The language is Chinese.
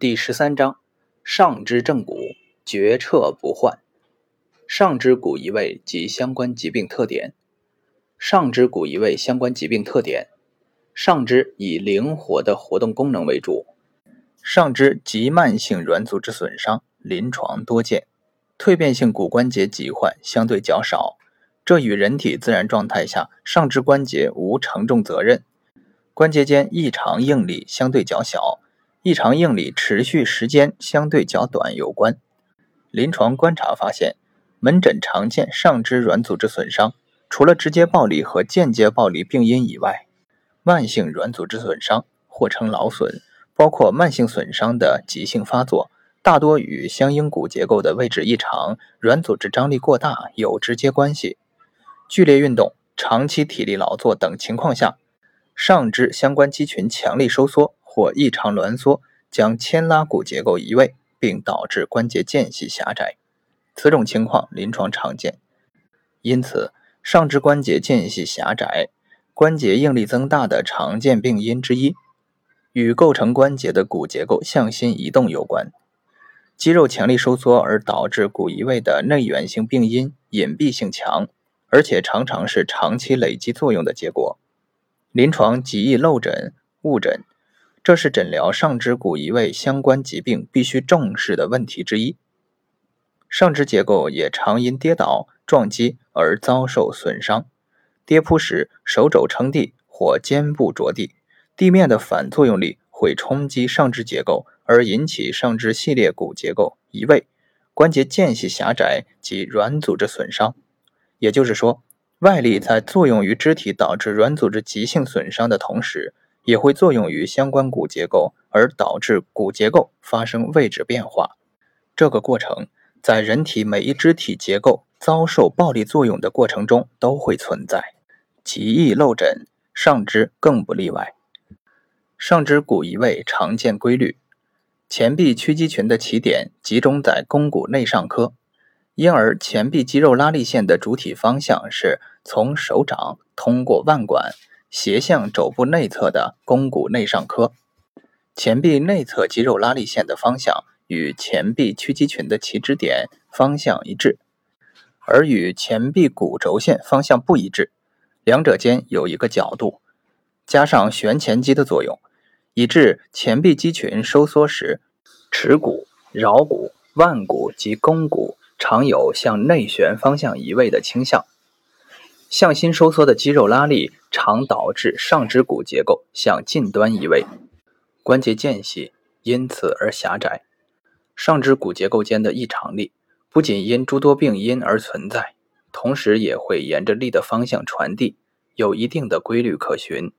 第十三章：上肢正骨，绝彻不患。上肢骨移位及相关疾病特点。上肢骨移位相关疾病特点：上肢以灵活的活动功能为主。上肢急慢性软组织损伤，临床多见，蜕变性骨关节疾患相对较少。这与人体自然状态下上肢关节无承重责任，关节间异常应力相对较小。异常应力持续时间相对较短有关。临床观察发现，门诊常见上肢软组织损伤，除了直接暴力和间接暴力病因以外，慢性软组织损伤或称劳损，包括慢性损伤的急性发作，大多与相应骨结构的位置异常、软组织张力过大有直接关系。剧烈运动、长期体力劳作等情况下，上肢相关肌群强力收缩。或异常挛缩，将牵拉骨结构移位，并导致关节间隙狭窄。此种情况临床常见，因此上肢关节间隙狭窄、关节应力增大的常见病因之一，与构成关节的骨结构向心移动有关。肌肉强力收缩而导致骨移位的内源性病因隐蔽性强，而且常常是长期累积作用的结果。临床极易漏诊、误诊。这是诊疗上肢骨移位相关疾病必须重视的问题之一。上肢结构也常因跌倒、撞击而遭受损伤。跌扑时，手肘撑地或肩部着地，地面的反作用力会冲击上肢结构，而引起上肢系列骨结构移位、关节间隙狭窄及软组织损伤。也就是说，外力在作用于肢体，导致软组织急性损伤的同时。也会作用于相关骨结构，而导致骨结构发生位置变化。这个过程在人体每一肢体结构遭受暴力作用的过程中都会存在，极易漏诊，上肢更不例外。上肢骨移位常见规律：前臂屈肌群的起点集中在肱骨内上髁，因而前臂肌肉拉力线的主体方向是从手掌通过腕管。斜向肘部内侧的肱骨内上髁，前臂内侧肌肉拉力线的方向与前臂屈肌群的起止点方向一致，而与前臂骨轴线方向不一致，两者间有一个角度，加上旋前肌的作用，以致前臂肌群收缩时，耻骨、桡骨、腕骨及肱骨常有向内旋方向移位的倾向。向心收缩的肌肉拉力常导致上肢骨结构向近端移位，关节间隙因此而狭窄。上肢骨结构间的异常力不仅因诸多病因而存在，同时也会沿着力的方向传递，有一定的规律可循。